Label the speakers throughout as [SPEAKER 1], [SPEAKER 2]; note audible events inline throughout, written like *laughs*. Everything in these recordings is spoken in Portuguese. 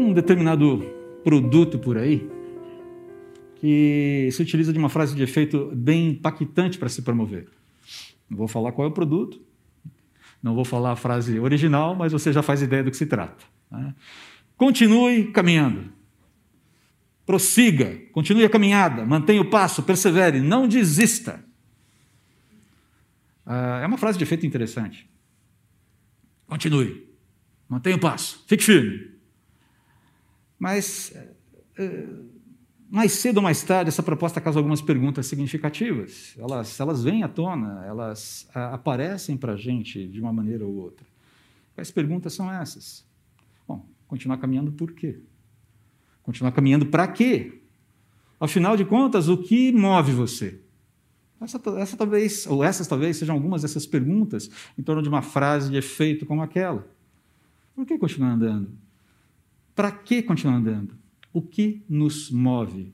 [SPEAKER 1] um determinado produto por aí que se utiliza de uma frase de efeito bem impactante para se promover. Não vou falar qual é o produto, não vou falar a frase original, mas você já faz ideia do que se trata. Né? Continue caminhando. Prossiga, continue a caminhada, mantenha o passo, persevere, não desista. Ah, é uma frase de efeito interessante. Continue, mantenha o passo, fique firme. Mas eh, mais cedo ou mais tarde, essa proposta causa algumas perguntas significativas. Elas, elas vêm à tona, elas a, aparecem para a gente de uma maneira ou outra. Quais perguntas são essas? Bom, continuar caminhando por quê? Continuar caminhando para quê? Afinal de contas, o que move você? Essa, essa talvez, ou essas talvez sejam algumas dessas perguntas em torno de uma frase de efeito como aquela. Por que continuar andando? Para que continuar andando? O que nos move?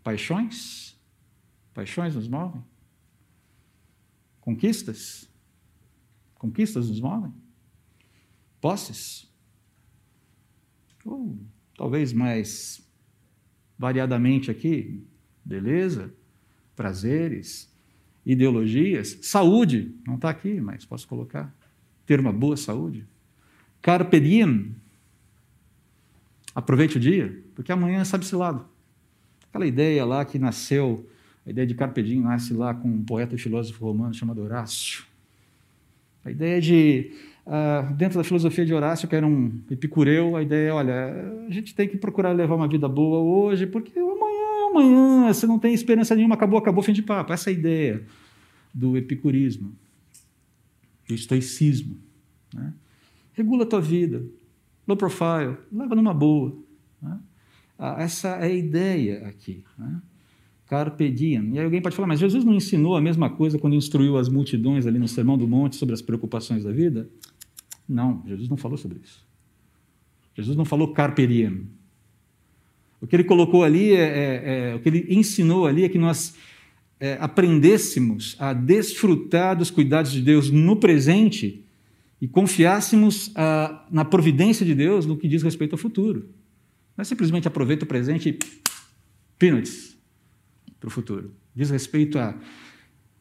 [SPEAKER 1] Paixões? Paixões nos movem? Conquistas? Conquistas nos movem? Posses? Ou talvez mais variadamente aqui, beleza, prazeres, ideologias, saúde, não está aqui, mas posso colocar, ter uma boa saúde. Carpe diem, Aproveite o dia, porque amanhã sabe-se lá. Aquela ideia lá que nasceu, a ideia de Carpe Diem nasce lá com um poeta e filósofo romano chamado Horácio. A ideia de, uh, dentro da filosofia de Horácio, que era um epicureu, a ideia é, olha, a gente tem que procurar levar uma vida boa hoje, porque amanhã é amanhã, você não tem esperança nenhuma, acabou, acabou, fim de papo. Essa é a ideia do epicurismo, do estoicismo. Né? Regula a tua vida, low profile, leva numa boa. Né? Ah, essa é a ideia aqui. Né? Carpe diem. E aí alguém pode falar, mas Jesus não ensinou a mesma coisa quando instruiu as multidões ali no Sermão do Monte sobre as preocupações da vida? Não, Jesus não falou sobre isso. Jesus não falou carpe diem. O que ele colocou ali, é, é, é o que ele ensinou ali é que nós é, aprendêssemos a desfrutar dos cuidados de Deus no presente e confiássemos ah, na providência de Deus no que diz respeito ao futuro. Não é simplesmente aproveita o presente e peanuts para o futuro. Diz respeito a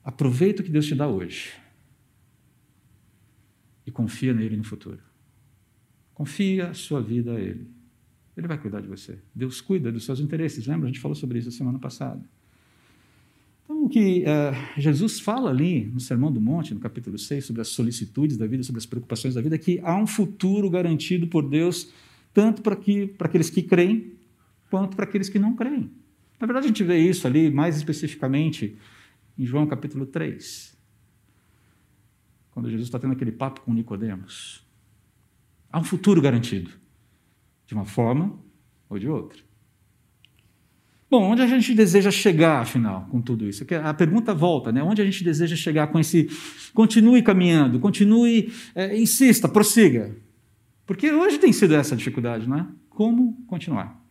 [SPEAKER 1] aproveita o que Deus te dá hoje e confia nele no futuro. Confia a sua vida a Ele. Ele vai cuidar de você. Deus cuida dos seus interesses. Lembra? A gente falou sobre isso semana passada. Então, o que uh, Jesus fala ali no Sermão do Monte, no capítulo 6, sobre as solicitudes da vida, sobre as preocupações da vida, é que há um futuro garantido por Deus, tanto para, que, para aqueles que creem, quanto para aqueles que não creem. Na verdade, a gente vê isso ali mais especificamente em João capítulo 3, quando Jesus está tendo aquele papo com Nicodemos. Há um futuro garantido, de uma forma ou de outra. Bom, onde a gente deseja chegar, afinal, com tudo isso? A pergunta volta, né? Onde a gente deseja chegar com esse. Continue caminhando, continue, é, insista, prossiga. Porque hoje tem sido essa dificuldade, não é? Como continuar?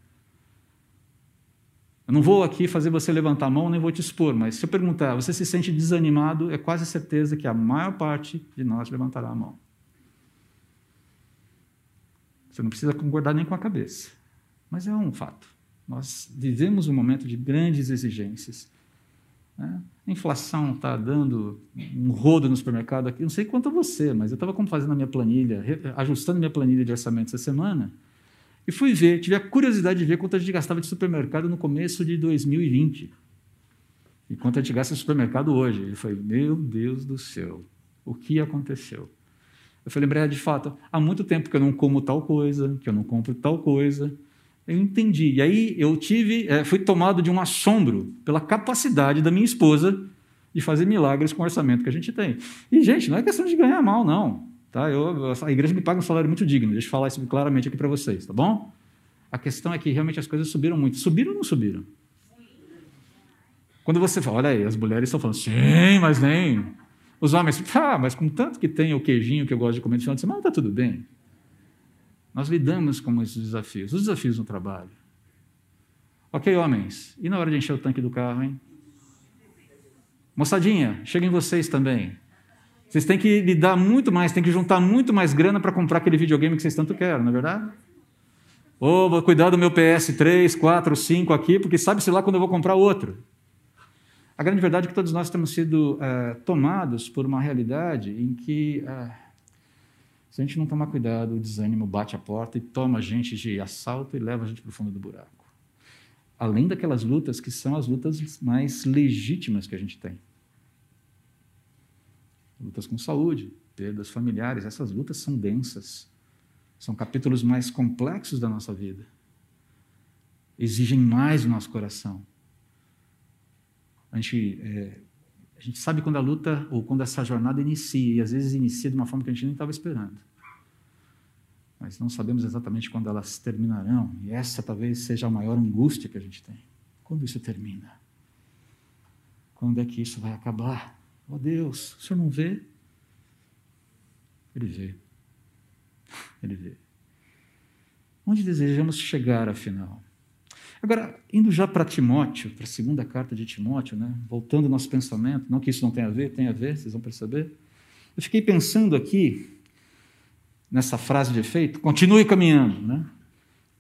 [SPEAKER 1] Eu não vou aqui fazer você levantar a mão, nem vou te expor, mas se eu perguntar, você se sente desanimado, é quase certeza que a maior parte de nós levantará a mão. Você não precisa concordar nem com a cabeça, mas é um fato. Nós vivemos um momento de grandes exigências. Né? A inflação está dando um rodo no supermercado aqui. Não sei quanto a você, mas eu estava fazendo a minha planilha, ajustando minha planilha de orçamento essa semana, e fui ver, tive a curiosidade de ver quanto a gente gastava de supermercado no começo de 2020. E quanto a gente gasta no supermercado hoje. Eu falei, meu Deus do céu, o que aconteceu? Eu falei, lembrei, de fato, há muito tempo que eu não como tal coisa, que eu não compro tal coisa, eu entendi. E aí eu tive, é, fui tomado de um assombro pela capacidade da minha esposa de fazer milagres com o orçamento que a gente tem. E, gente, não é questão de ganhar mal, não. Tá? Eu, a igreja me paga um salário muito digno, deixa eu falar isso claramente aqui para vocês, tá bom? A questão é que realmente as coisas subiram muito. Subiram ou não subiram? Quando você fala, olha aí, as mulheres estão falando, sim, mas nem. Os homens, ah, mas com tanto que tem o queijinho que eu gosto de comer no final de semana, está tudo bem. Nós lidamos com esses desafios, os desafios no trabalho. Ok, homens, e na hora de encher o tanque do carro, hein? Moçadinha, cheguem vocês também. Vocês têm que lidar muito mais, têm que juntar muito mais grana para comprar aquele videogame que vocês tanto querem, não é verdade? Ou vou cuidar do meu PS3, 4, 5 aqui, porque sabe-se lá quando eu vou comprar outro. A grande verdade é que todos nós temos sido é, tomados por uma realidade em que, é, se a gente não tomar cuidado, o desânimo bate a porta e toma a gente de assalto e leva a gente para o fundo do buraco. Além daquelas lutas que são as lutas mais legítimas que a gente tem. Lutas com saúde, perdas familiares, essas lutas são densas. São capítulos mais complexos da nossa vida. Exigem mais do nosso coração. A gente, é, a gente sabe quando a luta ou quando essa jornada inicia, e às vezes inicia de uma forma que a gente nem estava esperando. Mas não sabemos exatamente quando elas terminarão, e essa talvez seja a maior angústia que a gente tem. Quando isso termina? Quando é que isso vai acabar? Oh Deus, o senhor não vê? Ele vê. Ele vê. Onde desejamos chegar, afinal? Agora, indo já para Timóteo, para a segunda carta de Timóteo, né? voltando ao nosso pensamento, não que isso não tenha a ver, tem a ver, vocês vão perceber. Eu fiquei pensando aqui, nessa frase de efeito, continue caminhando. Né?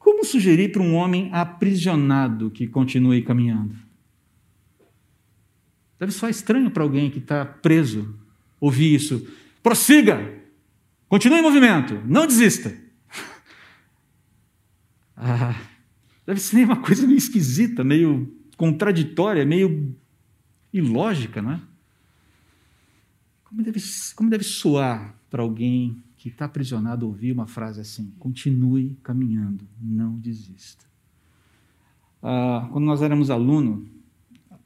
[SPEAKER 1] Como sugerir para um homem aprisionado que continue caminhando? Deve soar estranho para alguém que está preso ouvir isso. Prossiga! Continue em movimento, não desista. *laughs* ah, deve ser uma coisa meio esquisita, meio contraditória, meio ilógica, não é? Como deve, como deve soar para alguém que está aprisionado ouvir uma frase assim? Continue caminhando, não desista. Ah, quando nós éramos alunos,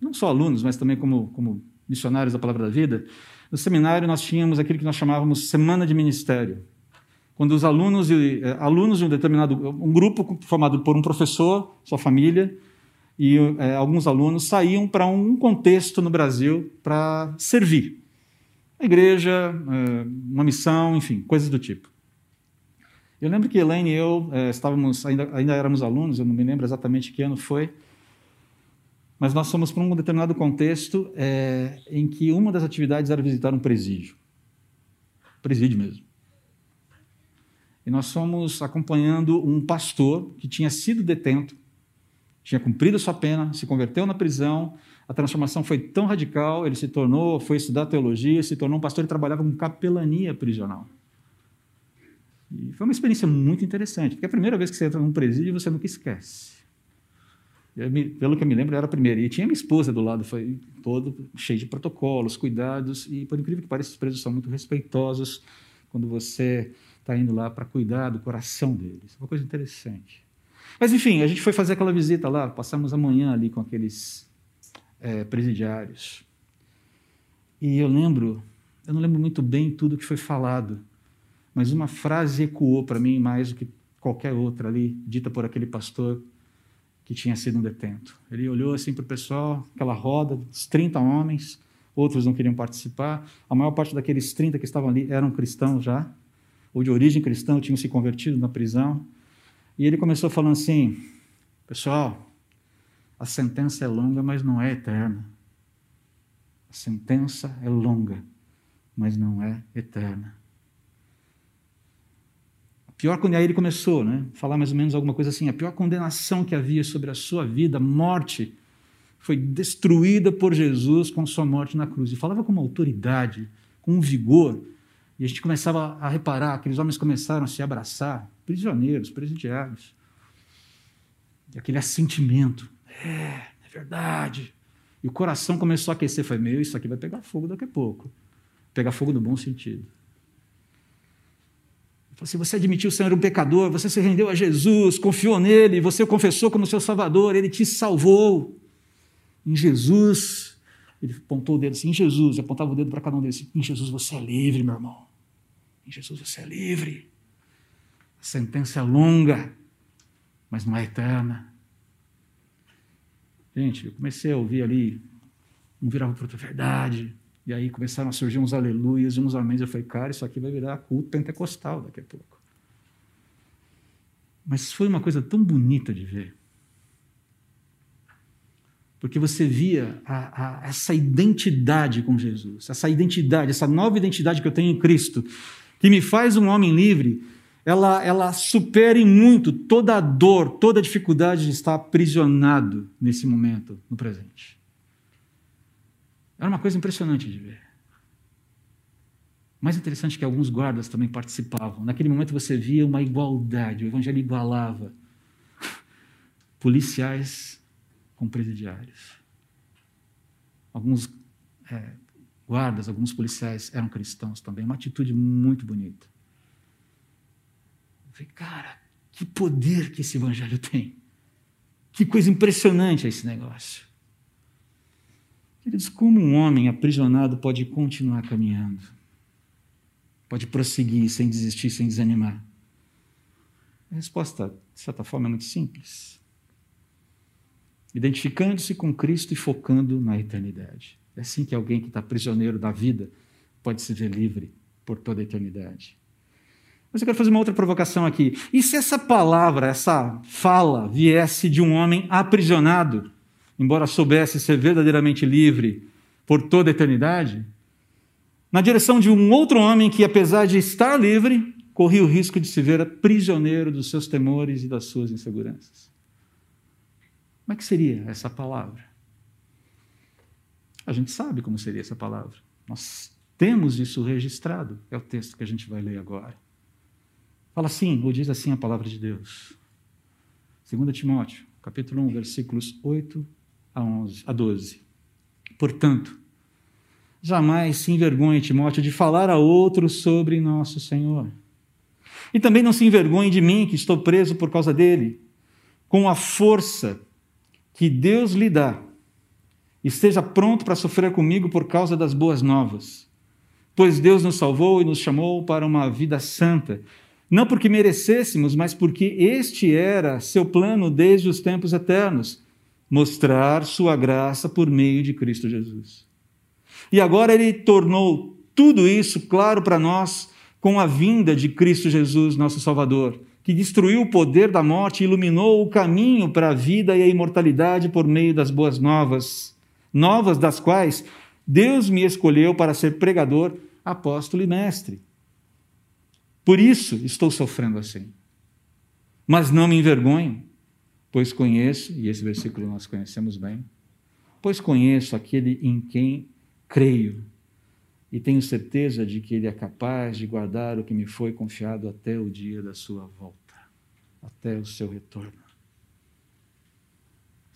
[SPEAKER 1] não só alunos, mas também como, como missionários da Palavra da Vida, no seminário, nós tínhamos aquilo que nós chamávamos Semana de Ministério. Quando os alunos, eh, alunos de um determinado um grupo formado por um professor, sua família, e é, alguns alunos saíam para um contexto no Brasil para servir. A igreja, é, uma missão, enfim, coisas do tipo. Eu lembro que Elaine e eu é, estávamos, ainda, ainda éramos alunos, eu não me lembro exatamente que ano foi, mas nós fomos para um determinado contexto em que uma das atividades era visitar um presídio. Presídio mesmo. E nós fomos acompanhando um pastor que tinha sido detento, tinha cumprido sua pena, se converteu na prisão. A transformação foi tão radical, ele se tornou, foi estudar teologia, se tornou um pastor e trabalhava com capelania prisional. E foi uma experiência muito interessante, porque é a primeira vez que você entra num presídio você nunca esquece pelo que eu me lembro, era a primeira. E tinha minha esposa do lado, foi todo cheio de protocolos, cuidados, e por incrível que pareça, os presos são muito respeitosos quando você está indo lá para cuidar do coração deles. Uma coisa interessante. Mas, enfim, a gente foi fazer aquela visita lá, passamos a manhã ali com aqueles é, presidiários. E eu lembro, eu não lembro muito bem tudo que foi falado, mas uma frase ecoou para mim mais do que qualquer outra ali, dita por aquele pastor que tinha sido um detento. Ele olhou assim para o pessoal, aquela roda, uns 30 homens, outros não queriam participar. A maior parte daqueles 30 que estavam ali eram cristãos já, ou de origem cristã, tinham se convertido na prisão. E ele começou falando assim: Pessoal, a sentença é longa, mas não é eterna. A sentença é longa, mas não é eterna. Pior quando aí ele começou, né? Falar mais ou menos alguma coisa assim. A pior condenação que havia sobre a sua vida, morte, foi destruída por Jesus com sua morte na cruz. E falava com uma autoridade, com um vigor. E a gente começava a reparar, aqueles homens começaram a se abraçar, prisioneiros, presidiários. E aquele assentimento. É, é verdade. E o coração começou a aquecer. Foi, meu, isso aqui vai pegar fogo daqui a pouco. Pegar fogo no bom sentido. Se você admitiu ser um pecador, você se rendeu a Jesus, confiou nele, você o confessou como seu Salvador, ele te salvou. Em Jesus, ele apontou o dedo assim, em Jesus, apontava o dedo para cada um deles, assim, em Jesus você é livre, meu irmão. Em Jesus você é livre. A sentença é longa, mas não é eterna. Gente, eu comecei a ouvir ali, um virava para outra verdade, e aí começaram a surgir uns aleluias uns améns. Eu falei, cara, isso aqui vai virar culto pentecostal daqui a pouco. Mas foi uma coisa tão bonita de ver. Porque você via a, a, essa identidade com Jesus, essa identidade, essa nova identidade que eu tenho em Cristo, que me faz um homem livre, ela, ela supere muito toda a dor, toda a dificuldade de estar aprisionado nesse momento, no presente. Era uma coisa impressionante de ver. Mais interessante que alguns guardas também participavam. Naquele momento você via uma igualdade, o evangelho igualava *laughs* policiais com presidiários. Alguns é, guardas, alguns policiais eram cristãos também, uma atitude muito bonita. Eu falei, cara, que poder que esse evangelho tem. Que coisa impressionante é esse negócio. Queridos, como um homem aprisionado pode continuar caminhando? Pode prosseguir sem desistir, sem desanimar? A resposta, de certa forma, é muito simples. Identificando-se com Cristo e focando na eternidade. É assim que alguém que está prisioneiro da vida pode se ver livre por toda a eternidade. Mas eu quero fazer uma outra provocação aqui. E se essa palavra, essa fala, viesse de um homem aprisionado, embora soubesse ser verdadeiramente livre por toda a eternidade, na direção de um outro homem que, apesar de estar livre, corria o risco de se ver prisioneiro dos seus temores e das suas inseguranças? Como é que seria essa palavra? A gente sabe como seria essa palavra. Nós temos isso registrado. É o texto que a gente vai ler agora. Fala assim, ou diz assim a palavra de Deus. 2 Timóteo, capítulo 1, versículos 8 a, 11, a 12. Portanto, jamais se envergonhe, Timóteo, de falar a outros sobre nosso Senhor. E também não se envergonhe de mim, que estou preso por causa dele, com a força que Deus lhe dá. Esteja pronto para sofrer comigo por causa das boas novas. Pois Deus nos salvou e nos chamou para uma vida santa não porque merecêssemos, mas porque este era seu plano desde os tempos eternos mostrar sua graça por meio de Cristo Jesus. E agora ele tornou tudo isso claro para nós com a vinda de Cristo Jesus, nosso Salvador, que destruiu o poder da morte e iluminou o caminho para a vida e a imortalidade por meio das boas novas, novas das quais Deus me escolheu para ser pregador, apóstolo e mestre. Por isso estou sofrendo assim. Mas não me envergonho, pois conheço, e esse versículo nós conhecemos bem, pois conheço aquele em quem creio e tenho certeza de que ele é capaz de guardar o que me foi confiado até o dia da sua volta, até o seu retorno.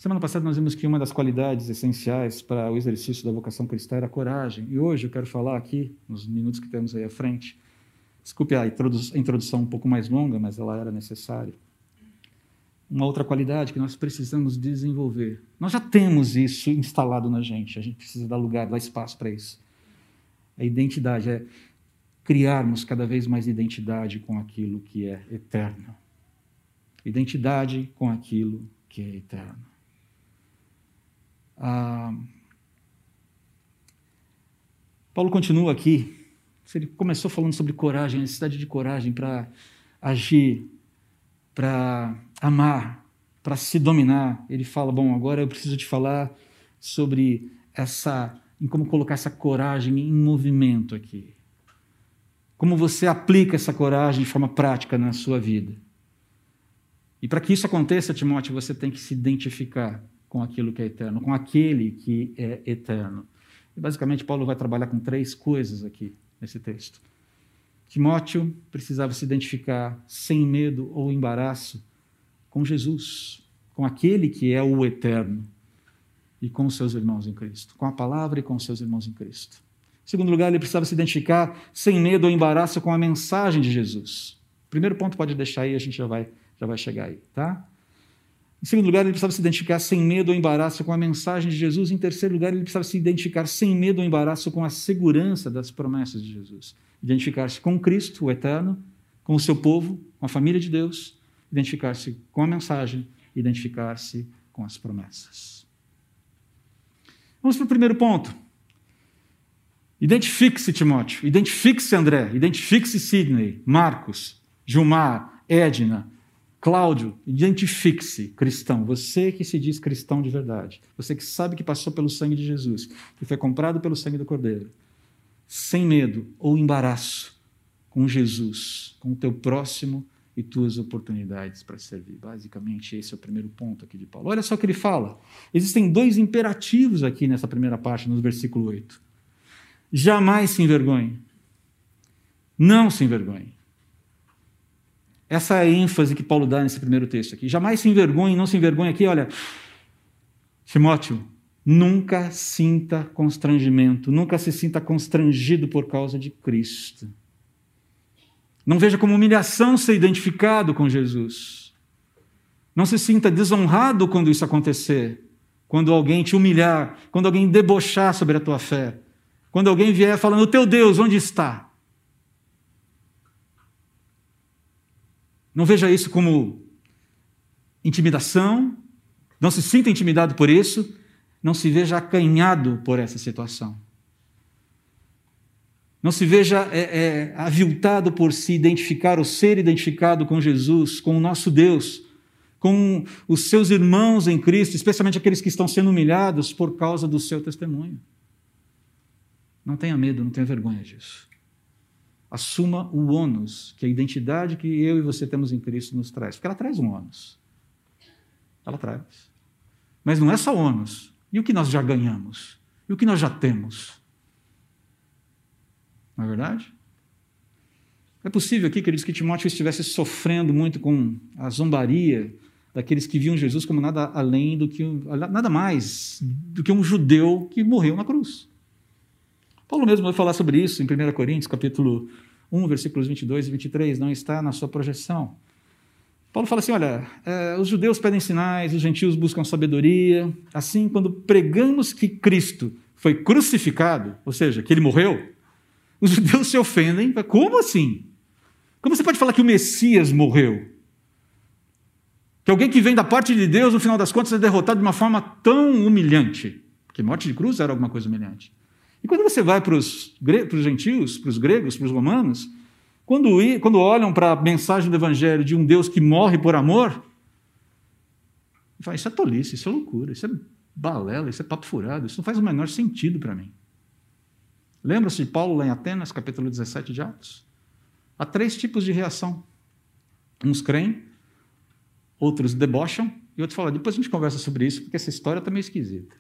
[SPEAKER 1] Semana passada nós vimos que uma das qualidades essenciais para o exercício da vocação cristã era a coragem. E hoje eu quero falar aqui, nos minutos que temos aí à frente, Desculpe a introdução um pouco mais longa, mas ela era necessária. Uma outra qualidade que nós precisamos desenvolver. Nós já temos isso instalado na gente, a gente precisa dar lugar, dar espaço para isso. A identidade é criarmos cada vez mais identidade com aquilo que é eterno. Identidade com aquilo que é eterno. Ah, Paulo continua aqui ele começou falando sobre coragem, necessidade de coragem para agir, para amar, para se dominar. Ele fala: Bom, agora eu preciso te falar sobre essa, em como colocar essa coragem em movimento aqui. Como você aplica essa coragem de forma prática na sua vida. E para que isso aconteça, Timóteo, você tem que se identificar com aquilo que é eterno, com aquele que é eterno. E basicamente, Paulo vai trabalhar com três coisas aqui nesse texto. Timóteo precisava se identificar sem medo ou embaraço com Jesus, com aquele que é o eterno e com os seus irmãos em Cristo, com a palavra e com os seus irmãos em Cristo. Em segundo lugar, ele precisava se identificar sem medo ou embaraço com a mensagem de Jesus. Primeiro ponto pode deixar aí, a gente já vai, já vai chegar aí, tá? Em segundo lugar, ele precisava se identificar sem medo ou embaraço com a mensagem de Jesus. Em terceiro lugar, ele precisava se identificar sem medo ou embaraço com a segurança das promessas de Jesus. Identificar-se com Cristo, o eterno, com o seu povo, com a família de Deus, identificar-se com a mensagem, identificar-se com as promessas. Vamos para o primeiro ponto. Identifique-se, Timóteo. Identifique-se, André. Identifique-se, Sidney, Marcos, Gilmar, Edna, Cláudio, identifique-se cristão, você que se diz cristão de verdade, você que sabe que passou pelo sangue de Jesus, que foi comprado pelo sangue do Cordeiro, sem medo ou embaraço com Jesus, com o teu próximo e tuas oportunidades para servir. Basicamente, esse é o primeiro ponto aqui de Paulo. Olha só o que ele fala. Existem dois imperativos aqui nessa primeira parte, no versículo 8. Jamais se envergonhe. Não se envergonhe. Essa é a ênfase que Paulo dá nesse primeiro texto aqui. Jamais se envergonhe, não se envergonhe aqui. Olha, Timóteo, nunca sinta constrangimento, nunca se sinta constrangido por causa de Cristo. Não veja como humilhação ser identificado com Jesus. Não se sinta desonrado quando isso acontecer, quando alguém te humilhar, quando alguém debochar sobre a tua fé, quando alguém vier falando: teu Deus, onde está? Não veja isso como intimidação, não se sinta intimidado por isso, não se veja acanhado por essa situação. Não se veja é, é, aviltado por se identificar ou ser identificado com Jesus, com o nosso Deus, com os seus irmãos em Cristo, especialmente aqueles que estão sendo humilhados por causa do seu testemunho. Não tenha medo, não tenha vergonha disso assuma o ônus que a identidade que eu e você temos em Cristo nos traz. Porque ela traz um ônus. Ela traz. Mas não é só ônus. E o que nós já ganhamos? E o que nós já temos? Não é verdade? É possível aqui, queridos, que Timóteo estivesse sofrendo muito com a zombaria daqueles que viam Jesus como nada além do que nada mais do que um judeu que morreu na cruz. Paulo mesmo vai falar sobre isso em 1 Coríntios, capítulo 1, versículos 22 e 23, não está na sua projeção. Paulo fala assim: olha, é, os judeus pedem sinais, os gentios buscam sabedoria. Assim, quando pregamos que Cristo foi crucificado, ou seja, que ele morreu, os judeus se ofendem. Como assim? Como você pode falar que o Messias morreu? Que alguém que vem da parte de Deus, no final das contas, é derrotado de uma forma tão humilhante. Porque morte de cruz era alguma coisa humilhante. E quando você vai para os, gentios, para os gregos, para os romanos, quando, quando olham para a mensagem do Evangelho de um Deus que morre por amor, falam, isso é tolice, isso é loucura, isso é balela, isso é papo furado, isso não faz o menor sentido para mim. Lembra-se de Paulo lá em Atenas, capítulo 17 de Atos? Há três tipos de reação. Uns creem, outros debocham, e outros falam, depois a gente conversa sobre isso, porque essa história está meio esquisita.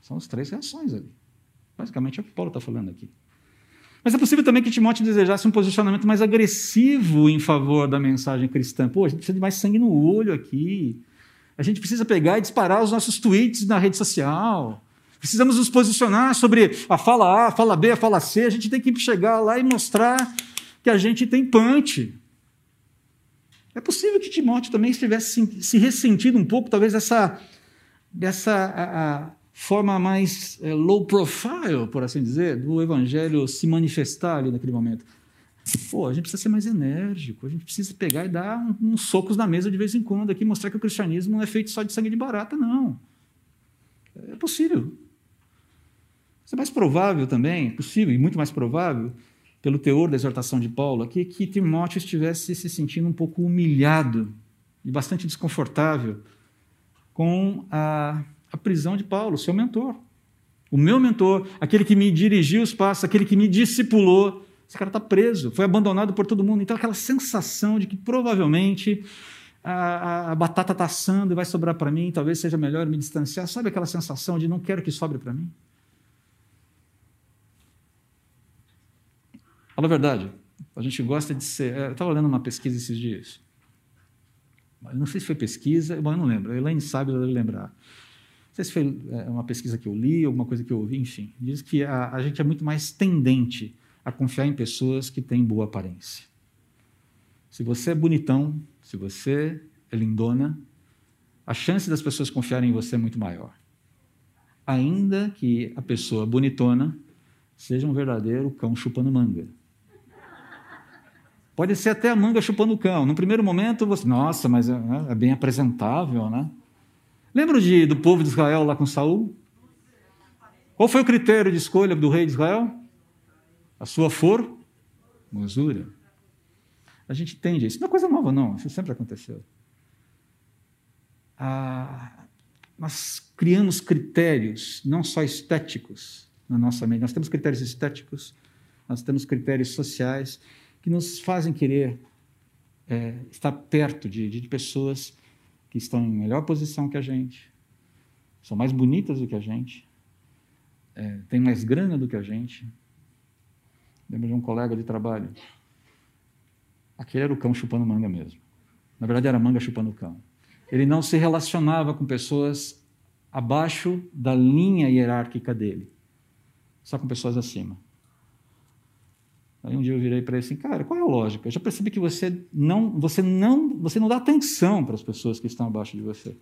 [SPEAKER 1] São as três reações ali. Basicamente é o que Paulo está falando aqui. Mas é possível também que Timóteo desejasse um posicionamento mais agressivo em favor da mensagem cristã. Pô, a gente precisa de mais sangue no olho aqui. A gente precisa pegar e disparar os nossos tweets na rede social. Precisamos nos posicionar sobre a fala A, a fala B, a fala C. A gente tem que chegar lá e mostrar que a gente tem punch. É possível que Timóteo também estivesse se ressentindo um pouco, talvez, dessa, dessa a, a, forma mais é, low profile, por assim dizer, do evangelho se manifestar ali naquele momento. Pô, a gente precisa ser mais enérgico, a gente precisa pegar e dar uns socos na mesa de vez em quando aqui, mostrar que o cristianismo não é feito só de sangue de barata, não. É possível. Isso é mais provável também, possível e muito mais provável, pelo teor da exortação de Paulo aqui, que Timóteo estivesse se sentindo um pouco humilhado e bastante desconfortável com a a prisão de Paulo, seu mentor. O meu mentor, aquele que me dirigiu os passos, aquele que me discipulou, esse cara está preso, foi abandonado por todo mundo. Então, aquela sensação de que provavelmente a, a, a batata está assando e vai sobrar para mim, talvez seja melhor me distanciar. Sabe aquela sensação de não quero que sobre para mim? Fala a verdade, a gente gosta de ser. Eu estava lendo uma pesquisa esses dias. Não sei se foi pesquisa, bom, eu não lembro. A Elaine sabe, ela deve lembrar. Não sei se foi é, uma pesquisa que eu li, alguma coisa que eu ouvi, enfim. Diz que a, a gente é muito mais tendente a confiar em pessoas que têm boa aparência. Se você é bonitão, se você é lindona, a chance das pessoas confiarem em você é muito maior. Ainda que a pessoa bonitona seja um verdadeiro cão chupando manga. Pode ser até a manga chupando o cão. No primeiro momento, você, nossa, mas é, é bem apresentável, né? Lembra de, do povo de Israel lá com Saul? Qual foi o critério de escolha do rei de Israel? A sua formosura. A gente entende isso. Não é coisa nova, não. Isso sempre aconteceu. Ah, nós criamos critérios, não só estéticos, na nossa mente. Nós temos critérios estéticos, nós temos critérios sociais, que nos fazem querer é, estar perto de, de pessoas que estão em melhor posição que a gente, são mais bonitas do que a gente, é, têm mais grana do que a gente. Lembro de um colega de trabalho. Aquele era o cão chupando manga mesmo. Na verdade, era manga chupando cão. Ele não se relacionava com pessoas abaixo da linha hierárquica dele, só com pessoas acima. Aí um dia eu virei para ele assim, cara, qual é a lógica? Eu já percebi que você não, você não, você não dá atenção para as pessoas que estão abaixo de você.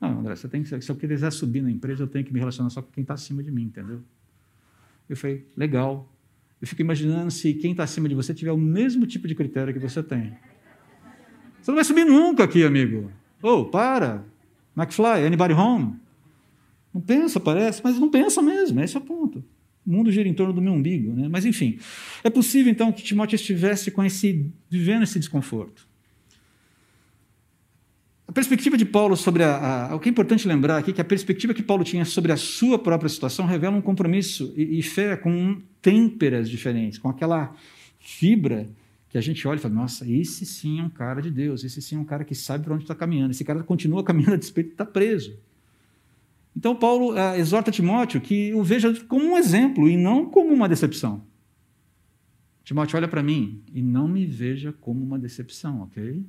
[SPEAKER 1] Não, André, você tem que, se eu quiser subir na empresa, eu tenho que me relacionar só com quem está acima de mim, entendeu? Eu falei, legal. Eu fico imaginando se quem está acima de você tiver o mesmo tipo de critério que você tem. Você não vai subir nunca aqui, amigo. Ô, oh, para. McFly, anybody home? Não pensa, parece, mas não pensa mesmo, esse é o ponto. O mundo gira em torno do meu umbigo, né? Mas enfim, é possível então que Timóteo estivesse com esse vivendo esse desconforto. A perspectiva de Paulo sobre a, a, o que é importante lembrar aqui que a perspectiva que Paulo tinha sobre a sua própria situação revela um compromisso e, e fé com têmperas diferentes, com aquela fibra que a gente olha e fala: nossa, esse sim é um cara de Deus, esse sim é um cara que sabe para onde está caminhando, esse cara continua caminhando a despeito de estar tá preso. Então, Paulo uh, exorta Timóteo que o veja como um exemplo e não como uma decepção. Timóteo, olha para mim e não me veja como uma decepção, ok?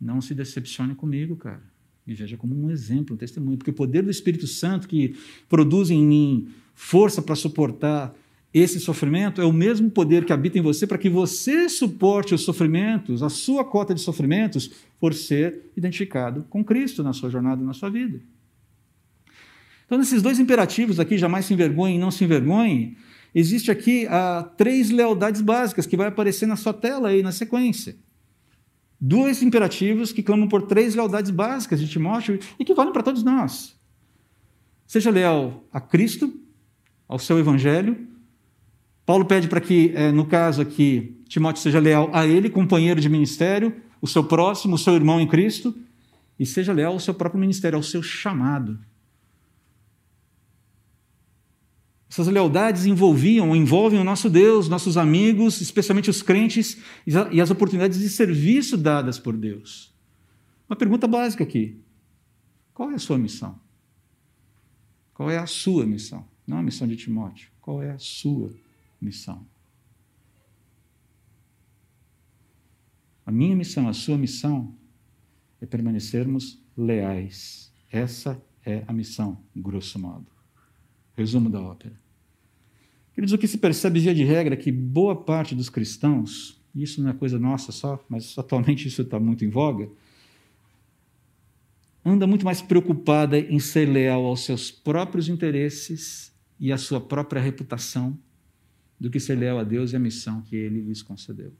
[SPEAKER 1] Não se decepcione comigo, cara. Me veja como um exemplo, um testemunho, porque o poder do Espírito Santo que produz em mim força para suportar esse sofrimento é o mesmo poder que habita em você para que você suporte os sofrimentos, a sua cota de sofrimentos, por ser identificado com Cristo na sua jornada, na sua vida. Então, nesses dois imperativos aqui, jamais se envergonhe e não se envergonhe, existe aqui ah, três lealdades básicas que vai aparecer na sua tela aí na sequência. Dois imperativos que clamam por três lealdades básicas de Timóteo e que valem para todos nós. Seja leal a Cristo, ao seu Evangelho. Paulo pede para que, eh, no caso aqui, Timóteo seja leal a ele, companheiro de ministério, o seu próximo, o seu irmão em Cristo, e seja leal ao seu próprio ministério, ao seu chamado. Essas lealdades envolviam, envolvem o nosso Deus, nossos amigos, especialmente os crentes, e as oportunidades de serviço dadas por Deus. Uma pergunta básica aqui: qual é a sua missão? Qual é a sua missão? Não a missão de Timóteo. Qual é a sua missão? A minha missão, a sua missão é permanecermos leais. Essa é a missão, grosso modo. Resumo da ópera. Queridos, o que se percebe via de regra é que boa parte dos cristãos, isso não é coisa nossa só, mas atualmente isso está muito em voga, anda muito mais preocupada em ser leal aos seus próprios interesses e à sua própria reputação do que ser leal a Deus e à missão que Ele lhes concedeu.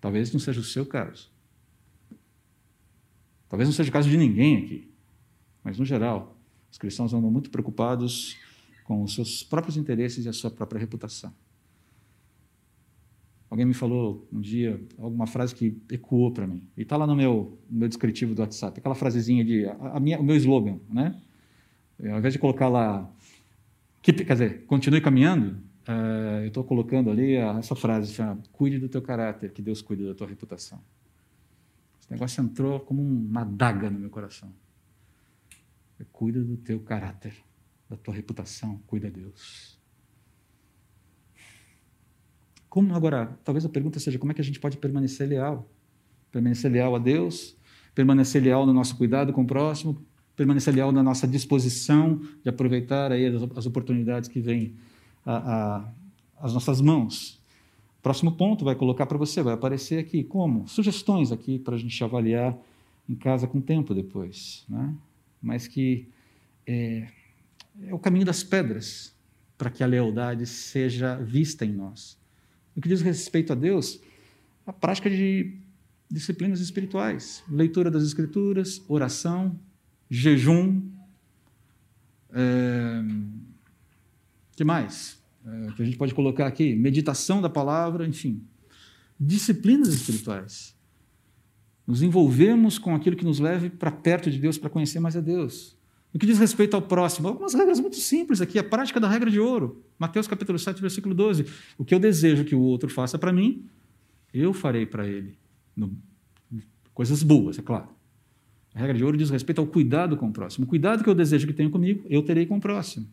[SPEAKER 1] Talvez não seja o seu caso. Talvez não seja o caso de ninguém aqui. Mas, no geral, os cristãos andam muito preocupados com os seus próprios interesses e a sua própria reputação. Alguém me falou um dia alguma frase que ecoou para mim. E está lá no meu, no meu descritivo do WhatsApp, aquela frasezinha de a, a minha, o meu slogan, né? Ao invés de colocar lá, que, quer dizer, continue caminhando, uh, eu estou colocando ali essa frase, chama, cuide do teu caráter, que Deus cuide da tua reputação. Esse negócio entrou como uma daga no meu coração. Cuida do teu caráter, da tua reputação, cuida Deus. Como agora, talvez a pergunta seja como é que a gente pode permanecer leal? Permanecer leal a Deus, permanecer leal no nosso cuidado com o próximo, permanecer leal na nossa disposição de aproveitar aí as, as oportunidades que vêm às nossas mãos. Próximo ponto vai colocar para você, vai aparecer aqui como sugestões aqui para a gente avaliar em casa com tempo depois, né? mas que é, é o caminho das pedras para que a lealdade seja vista em nós. No que diz respeito a Deus, a prática de disciplinas espirituais, leitura das Escrituras, oração, jejum, é, que mais? É, que a gente pode colocar aqui, meditação da palavra, enfim, disciplinas espirituais nos envolvermos com aquilo que nos leve para perto de Deus, para conhecer mais a Deus. No que diz respeito ao próximo, algumas regras muito simples aqui, a prática da regra de ouro. Mateus capítulo 7, versículo 12. O que eu desejo que o outro faça para mim, eu farei para ele. No, coisas boas, é claro. A regra de ouro diz respeito ao cuidado com o próximo. O cuidado que eu desejo que tenha comigo, eu terei com o próximo.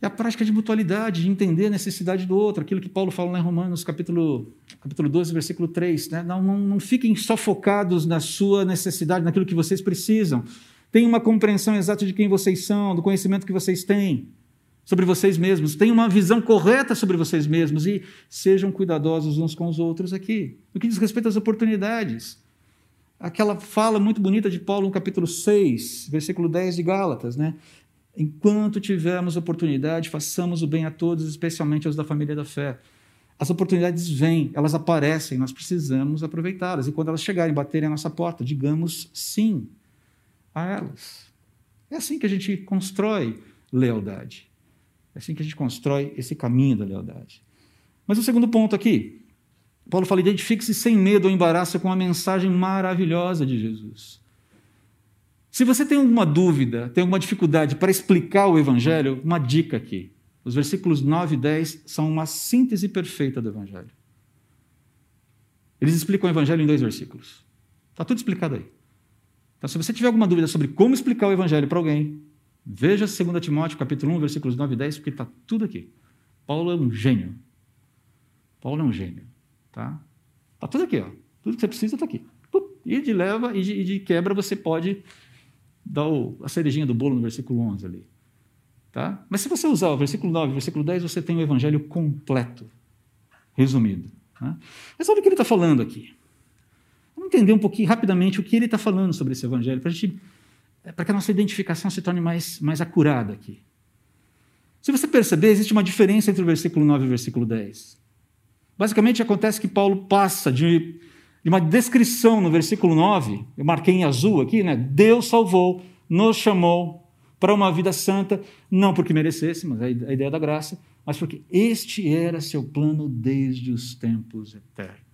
[SPEAKER 1] E a prática de mutualidade, de entender a necessidade do outro, aquilo que Paulo fala lá em Romanos, capítulo, capítulo 12, versículo 3. Né? Não, não, não fiquem só focados na sua necessidade, naquilo que vocês precisam. Tenham uma compreensão exata de quem vocês são, do conhecimento que vocês têm sobre vocês mesmos. Tenham uma visão correta sobre vocês mesmos e sejam cuidadosos uns com os outros aqui. No que diz respeito às oportunidades. Aquela fala muito bonita de Paulo no capítulo 6, versículo 10 de Gálatas, né? Enquanto tivermos oportunidade, façamos o bem a todos, especialmente aos da família da fé. As oportunidades vêm, elas aparecem, nós precisamos aproveitá-las. E quando elas chegarem, baterem a nossa porta, digamos sim a elas. É assim que a gente constrói lealdade. É assim que a gente constrói esse caminho da lealdade. Mas o segundo ponto aqui, Paulo fala: identifique-se sem medo ou embaraço com a mensagem maravilhosa de Jesus. Se você tem alguma dúvida, tem alguma dificuldade para explicar o Evangelho, uma dica aqui. Os versículos 9 e 10 são uma síntese perfeita do Evangelho. Eles explicam o Evangelho em dois versículos. Está tudo explicado aí. Então, se você tiver alguma dúvida sobre como explicar o Evangelho para alguém, veja 2 Timóteo, capítulo 1, versículos 9 e 10, porque está tudo aqui. Paulo é um gênio. Paulo é um gênio. Tá? Está tudo aqui. Ó. Tudo que você precisa está aqui. E de leva e de, e de quebra você pode dá o, a cerejinha do bolo no versículo 11 ali. Tá? Mas se você usar o versículo 9 e o versículo 10, você tem o evangelho completo, resumido. Né? Mas olha o que ele está falando aqui. Entender um pouquinho rapidamente o que ele está falando sobre esse evangelho, para é, que a nossa identificação se torne mais, mais acurada aqui. Se você perceber, existe uma diferença entre o versículo 9 e o versículo 10. Basicamente, acontece que Paulo passa de de uma descrição no versículo 9, eu marquei em azul aqui, né? Deus salvou, nos chamou para uma vida santa, não porque merecêssemos, a ideia da graça, mas porque este era seu plano desde os tempos eternos.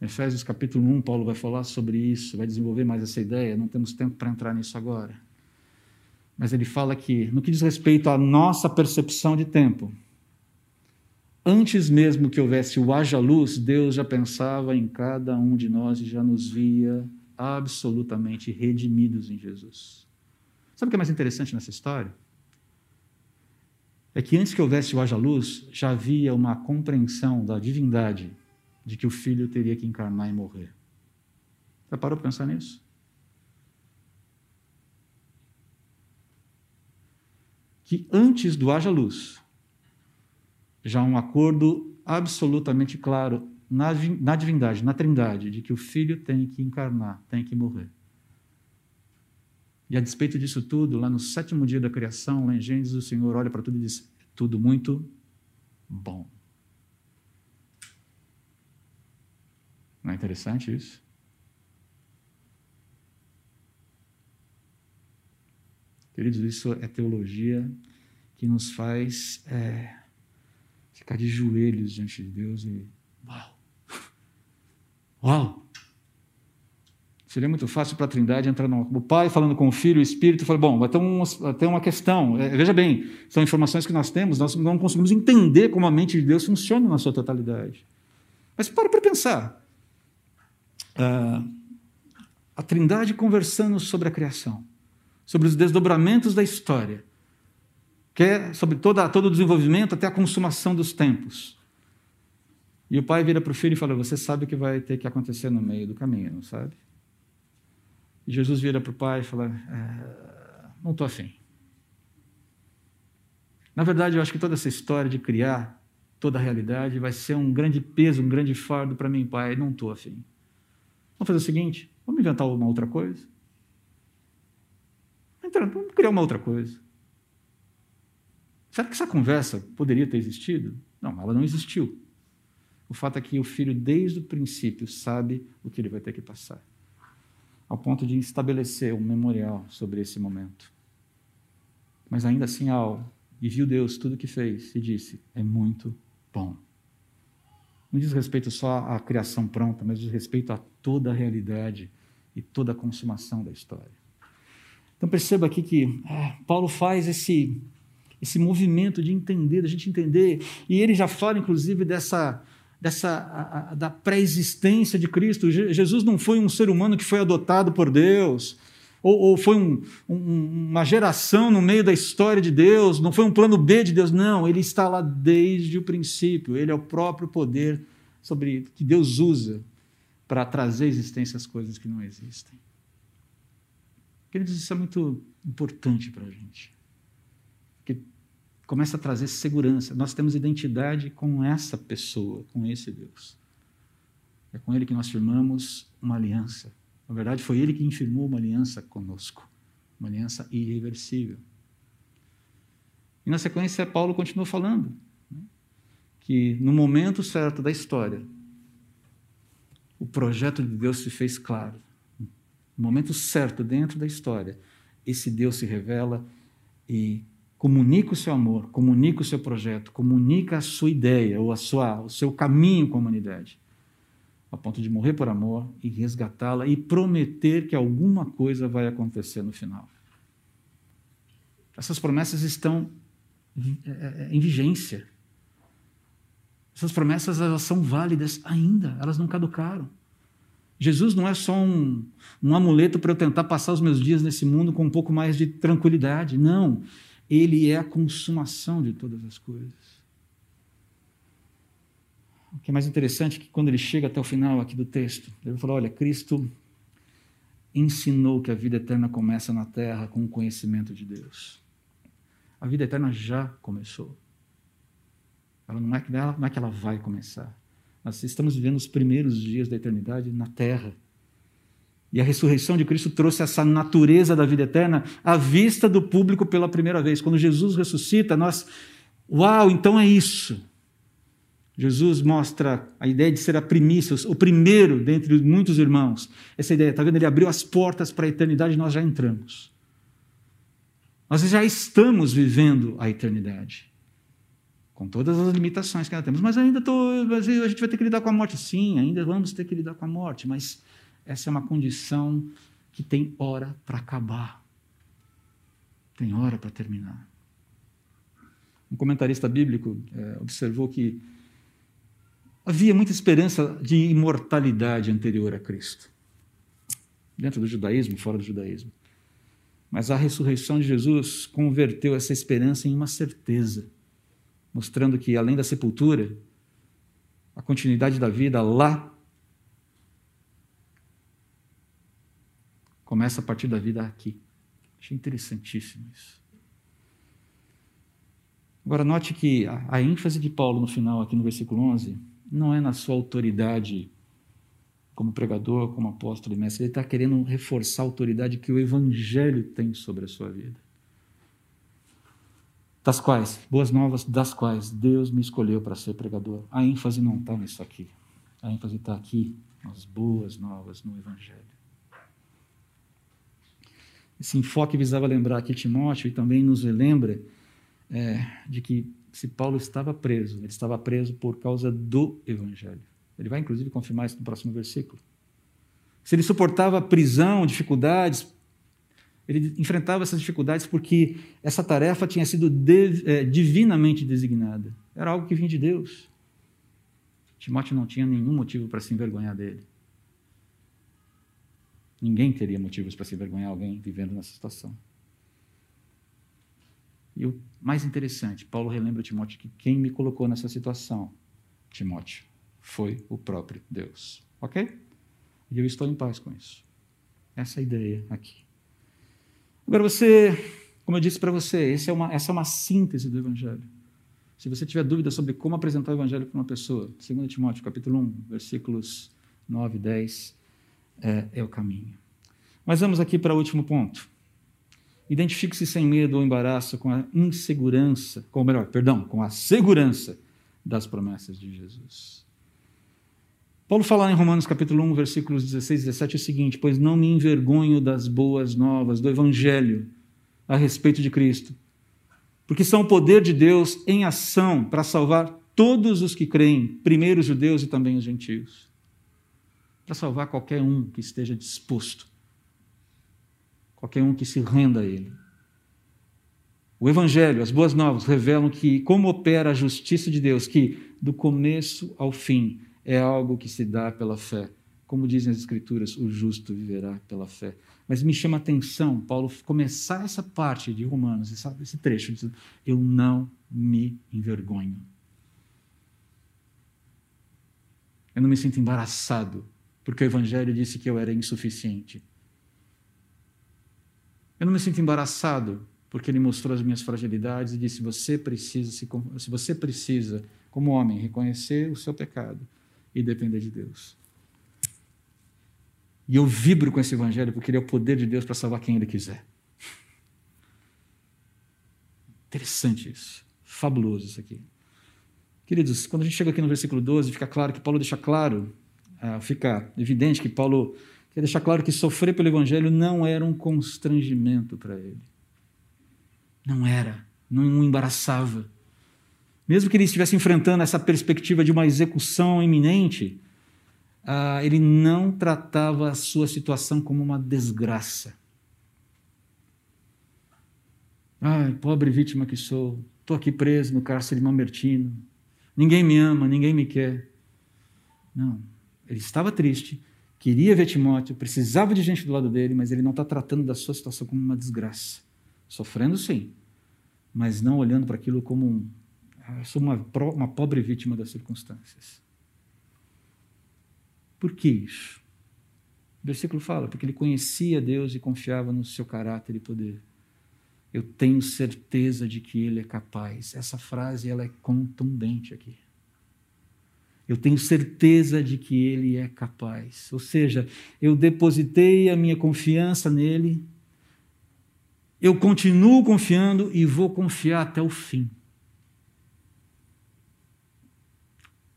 [SPEAKER 1] Efésios capítulo 1, Paulo vai falar sobre isso, vai desenvolver mais essa ideia, não temos tempo para entrar nisso agora. Mas ele fala que, no que diz respeito à nossa percepção de tempo, Antes mesmo que houvesse o haja luz, Deus já pensava em cada um de nós e já nos via absolutamente redimidos em Jesus. Sabe o que é mais interessante nessa história? É que antes que houvesse o haja luz, já havia uma compreensão da divindade de que o filho teria que encarnar e morrer. Já parou para pensar nisso? Que antes do haja luz, já um acordo absolutamente claro na, na divindade, na trindade, de que o filho tem que encarnar, tem que morrer. E a despeito disso tudo, lá no sétimo dia da criação, lá em Gênesis, o Senhor olha para tudo e diz: tudo muito bom. Não é interessante isso? Queridos, isso é teologia que nos faz é, ficar de joelhos diante de Deus e. Uau! Uau! Seria muito fácil para a Trindade entrar no. O Pai falando com o Filho, o Espírito, falando: bom, vai ter, um, vai ter uma questão. É, veja bem, são informações que nós temos, nós não conseguimos entender como a mente de Deus funciona na sua totalidade. Mas para para pensar. Ah, a Trindade conversando sobre a criação, sobre os desdobramentos da história, que é sobre toda, todo o desenvolvimento até a consumação dos tempos. E o pai vira para o filho e fala: Você sabe o que vai ter que acontecer no meio do caminho, não sabe? E Jesus vira para o pai e fala: é, Não estou afim. Na verdade, eu acho que toda essa história de criar toda a realidade vai ser um grande peso, um grande fardo para mim, pai. Não estou afim. Vamos fazer o seguinte: vamos inventar uma outra coisa. Então, vamos criar uma outra coisa. Será que essa conversa poderia ter existido? Não, ela não existiu. O fato é que o filho, desde o princípio, sabe o que ele vai ter que passar, ao ponto de estabelecer um memorial sobre esse momento. Mas ainda assim, ao e viu Deus tudo o que fez e disse: é muito bom. Não diz respeito só à criação pronta, mas diz respeito a toda a realidade e toda a consumação da história. Então perceba aqui que é, Paulo faz esse, esse movimento de entender, da gente entender, e ele já fala inclusive dessa dessa a, a, da pré-existência de Cristo. Jesus não foi um ser humano que foi adotado por Deus, ou, ou foi um, um, uma geração no meio da história de Deus, não foi um plano B de Deus, não, ele está lá desde o princípio, ele é o próprio poder sobre que Deus usa para trazer à existência as coisas que não existem. Queridos, isso é muito importante para a gente. Porque começa a trazer segurança. Nós temos identidade com essa pessoa, com esse Deus. É com Ele que nós firmamos uma aliança. Na verdade, foi Ele que firmou uma aliança conosco, uma aliança irreversível. E na sequência, Paulo continua falando né, que no momento certo da história, o projeto de Deus se fez claro. No momento certo dentro da história, esse Deus se revela e comunica o seu amor, comunica o seu projeto, comunica a sua ideia ou a sua, o seu caminho com a humanidade, a ponto de morrer por amor e resgatá-la e prometer que alguma coisa vai acontecer no final. Essas promessas estão é, é, em vigência. Essas promessas elas são válidas ainda, elas não caducaram. Jesus não é só um, um amuleto para eu tentar passar os meus dias nesse mundo com um pouco mais de tranquilidade. Não. Ele é a consumação de todas as coisas. O que é mais interessante é que quando ele chega até o final aqui do texto, ele fala: olha, Cristo ensinou que a vida eterna começa na terra com o conhecimento de Deus. A vida eterna já começou. Ela não é que ela, não é que ela vai começar. Nós estamos vivendo os primeiros dias da eternidade na terra. E a ressurreição de Cristo trouxe essa natureza da vida eterna à vista do público pela primeira vez. Quando Jesus ressuscita, nós. Uau, então é isso. Jesus mostra a ideia de ser a primícia, o primeiro dentre muitos irmãos. Essa ideia, está vendo? Ele abriu as portas para a eternidade e nós já entramos. Nós já estamos vivendo a eternidade com todas as limitações que nós temos. Mas ainda tô, a gente vai ter que lidar com a morte. Sim, ainda vamos ter que lidar com a morte, mas essa é uma condição que tem hora para acabar, tem hora para terminar. Um comentarista bíblico é, observou que havia muita esperança de imortalidade anterior a Cristo, dentro do judaísmo, fora do judaísmo. Mas a ressurreição de Jesus converteu essa esperança em uma certeza mostrando que além da sepultura, a continuidade da vida lá começa a partir da vida aqui. Achei interessantíssimo isso. Agora, note que a, a ênfase de Paulo no final, aqui no versículo 11, não é na sua autoridade como pregador, como apóstolo e mestre. Ele está querendo reforçar a autoridade que o Evangelho tem sobre a sua vida das quais, boas novas, das quais Deus me escolheu para ser pregador. A ênfase não está nisso aqui. A ênfase está aqui, nas boas novas, no Evangelho. Esse enfoque visava lembrar aqui Timóteo e também nos lembra é, de que se Paulo estava preso, ele estava preso por causa do Evangelho. Ele vai, inclusive, confirmar isso no próximo versículo. Se ele suportava prisão, dificuldades, ele enfrentava essas dificuldades porque essa tarefa tinha sido é, divinamente designada. Era algo que vinha de Deus. Timóteo não tinha nenhum motivo para se envergonhar dele. Ninguém teria motivos para se envergonhar alguém vivendo nessa situação. E o mais interessante, Paulo relembra Timóteo que quem me colocou nessa situação, Timóteo, foi o próprio Deus. Ok? E eu estou em paz com isso. Essa é a ideia aqui. Agora você, como eu disse para você, essa é, uma, essa é uma síntese do Evangelho. Se você tiver dúvida sobre como apresentar o Evangelho para uma pessoa, 2 Timóteo capítulo 1, versículos 9 e 10, é, é o caminho. Mas vamos aqui para o último ponto. Identifique-se sem medo ou embaraço com a insegurança, com melhor, perdão, com a segurança das promessas de Jesus. Paulo fala em Romanos capítulo 1, versículos 16 e 17 o seguinte: Pois não me envergonho das boas novas, do Evangelho a respeito de Cristo, porque são o poder de Deus em ação para salvar todos os que creem, primeiro os judeus e também os gentios. para salvar qualquer um que esteja disposto, qualquer um que se renda a Ele. O Evangelho, as boas novas, revelam que como opera a justiça de Deus, que do começo ao fim é algo que se dá pela fé. Como dizem as Escrituras, o justo viverá pela fé. Mas me chama a atenção, Paulo, começar essa parte de Romanos, esse trecho, dizendo: Eu não me envergonho. Eu não me sinto embaraçado, porque o Evangelho disse que eu era insuficiente. Eu não me sinto embaraçado, porque ele mostrou as minhas fragilidades e disse: você precisa, se, se você precisa, como homem, reconhecer o seu pecado e depender de Deus. E eu vibro com esse evangelho porque ele é o poder de Deus para salvar quem ele quiser. Interessante isso. Fabuloso isso aqui. Queridos, quando a gente chega aqui no versículo 12, fica claro que Paulo deixa claro, uh, fica evidente que Paulo quer deixar claro que sofrer pelo evangelho não era um constrangimento para ele. Não era, não o embaraçava. Mesmo que ele estivesse enfrentando essa perspectiva de uma execução iminente, ah, ele não tratava a sua situação como uma desgraça. Ai, pobre vítima que sou, estou aqui preso no cárcere mamertino, ninguém me ama, ninguém me quer. Não, ele estava triste, queria ver Timóteo, precisava de gente do lado dele, mas ele não está tratando da sua situação como uma desgraça. Sofrendo sim, mas não olhando para aquilo como um, sou uma, uma pobre vítima das circunstâncias. Por que isso? O versículo fala, porque ele conhecia Deus e confiava no seu caráter e poder. Eu tenho certeza de que ele é capaz. Essa frase ela é contundente aqui. Eu tenho certeza de que ele é capaz. Ou seja, eu depositei a minha confiança nele eu continuo confiando e vou confiar até o fim.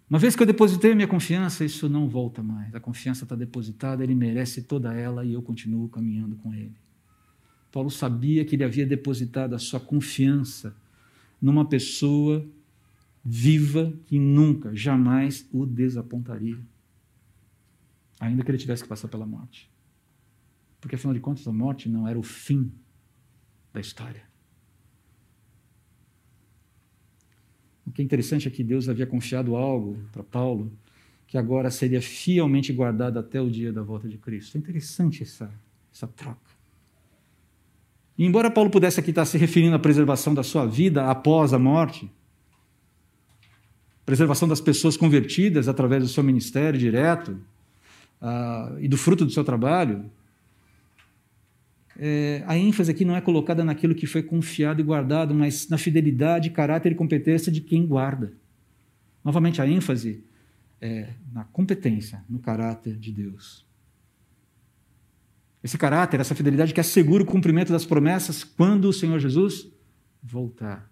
[SPEAKER 1] Uma vez que eu depositei a minha confiança, isso não volta mais. A confiança está depositada, ele merece toda ela e eu continuo caminhando com ele. Paulo sabia que ele havia depositado a sua confiança numa pessoa viva que nunca, jamais o desapontaria, ainda que ele tivesse que passar pela morte. Porque afinal de contas, a morte não era o fim da história. O que é interessante é que Deus havia confiado algo para Paulo que agora seria fielmente guardado até o dia da volta de Cristo. É interessante essa, essa troca. E embora Paulo pudesse aqui estar se referindo à preservação da sua vida após a morte, preservação das pessoas convertidas através do seu ministério direto uh, e do fruto do seu trabalho, é, a ênfase aqui não é colocada naquilo que foi confiado e guardado, mas na fidelidade, caráter e competência de quem guarda. Novamente, a ênfase é na competência, no caráter de Deus. Esse caráter, essa fidelidade que assegura o cumprimento das promessas quando o Senhor Jesus voltar.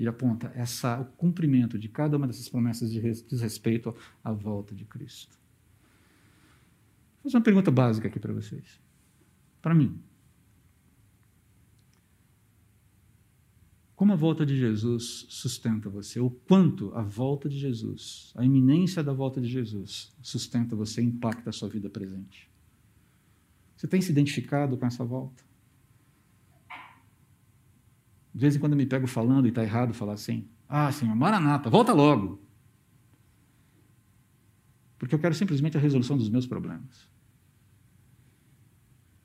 [SPEAKER 1] E aponta essa, o cumprimento de cada uma dessas promessas diz respeito à volta de Cristo. Vou fazer uma pergunta básica aqui para vocês. Para mim, Como a volta de Jesus sustenta você? O quanto a volta de Jesus, a iminência da volta de Jesus, sustenta você e impacta a sua vida presente? Você tem se identificado com essa volta? De vez em quando eu me pego falando e está errado falar assim: Ah, Senhor, Maranata, volta logo. Porque eu quero simplesmente a resolução dos meus problemas.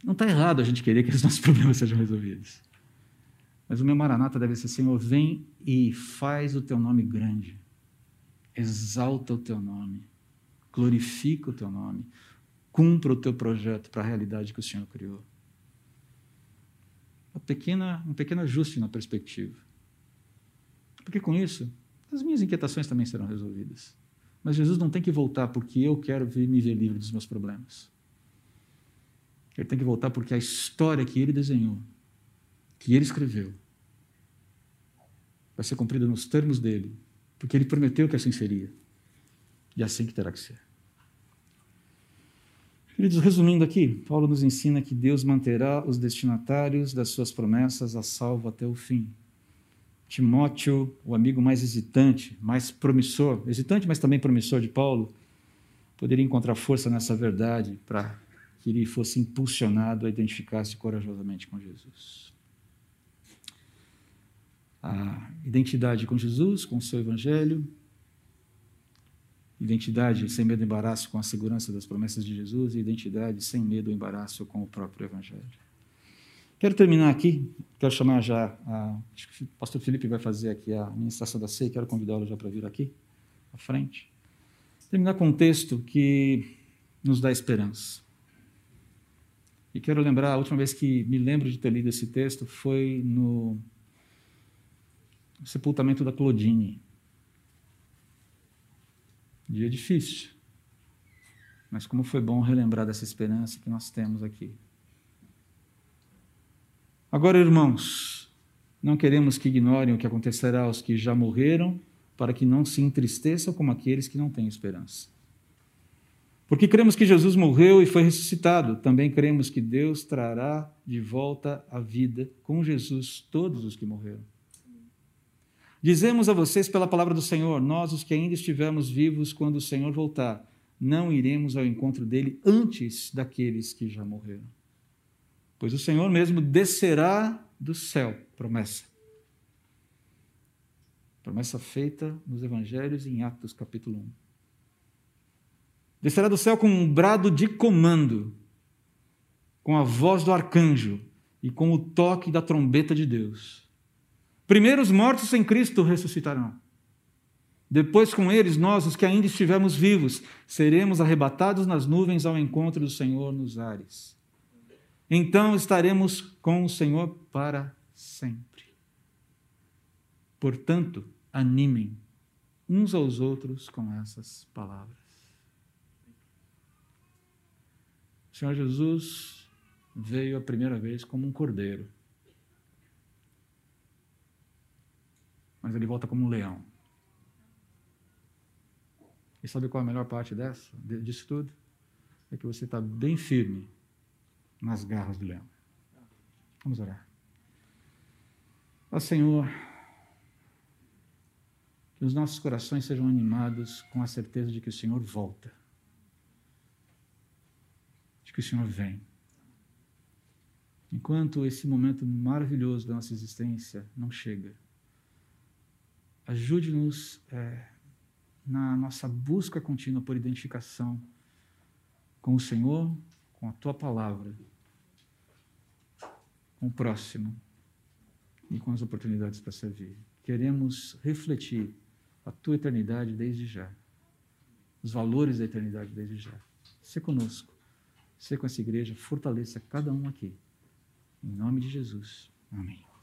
[SPEAKER 1] Não está errado a gente querer que os nossos *laughs* problemas sejam resolvidos. Mas o meu maranata deve ser: Senhor, vem e faz o teu nome grande, exalta o teu nome, glorifica o teu nome, cumpra o teu projeto para a realidade que o Senhor criou. Pequena, um pequeno ajuste na perspectiva. Porque com isso, as minhas inquietações também serão resolvidas. Mas Jesus não tem que voltar porque eu quero me ver livre dos meus problemas. Ele tem que voltar porque a história que ele desenhou que ele escreveu vai ser cumprida nos termos dele, porque ele prometeu que assim seria. E assim que terá que ser. Queridos, resumindo aqui, Paulo nos ensina que Deus manterá os destinatários das suas promessas a salvo até o fim. Timóteo, o amigo mais hesitante, mais promissor, hesitante, mas também promissor de Paulo, poderia encontrar força nessa verdade para que ele fosse impulsionado a identificar-se corajosamente com Jesus. A identidade com Jesus, com o seu evangelho, identidade sem medo e embaraço com a segurança das promessas de Jesus e identidade sem medo ou embaraço com o próprio evangelho. Quero terminar aqui, quero chamar já, a, acho que o pastor Felipe vai fazer aqui a ministração da ceia, quero convidá-lo já para vir aqui, à frente. Terminar com um texto que nos dá esperança. E quero lembrar, a última vez que me lembro de ter lido esse texto foi no sepultamento da Claudine. Dia difícil. Mas como foi bom relembrar dessa esperança que nós temos aqui. Agora, irmãos, não queremos que ignorem o que acontecerá aos que já morreram, para que não se entristeçam como aqueles que não têm esperança. Porque cremos que Jesus morreu e foi ressuscitado, também cremos que Deus trará de volta à vida com Jesus todos os que morreram. Dizemos a vocês pela palavra do Senhor: nós, os que ainda estivermos vivos quando o Senhor voltar, não iremos ao encontro dele antes daqueles que já morreram. Pois o Senhor mesmo descerá do céu, promessa. Promessa feita nos evangelhos em Atos capítulo 1. Descerá do céu com um brado de comando, com a voz do arcanjo e com o toque da trombeta de Deus Primeiro os mortos em Cristo ressuscitarão. Depois, com eles, nós, os que ainda estivermos vivos, seremos arrebatados nas nuvens ao encontro do Senhor nos ares. Então estaremos com o Senhor para sempre. Portanto, animem uns aos outros com essas palavras. O Senhor Jesus veio a primeira vez como um cordeiro mas ele volta como um leão. E sabe qual é a melhor parte dessa, disso tudo? É que você está bem firme nas garras do leão. Vamos orar. Ó Senhor, que os nossos corações sejam animados com a certeza de que o Senhor volta, de que o Senhor vem. Enquanto esse momento maravilhoso da nossa existência não chega, Ajude-nos é, na nossa busca contínua por identificação com o Senhor, com a tua palavra, com o próximo e com as oportunidades para servir. Queremos refletir a tua eternidade desde já, os valores da eternidade desde já. Se conosco, se com essa igreja, fortaleça cada um aqui. Em nome de Jesus. Amém.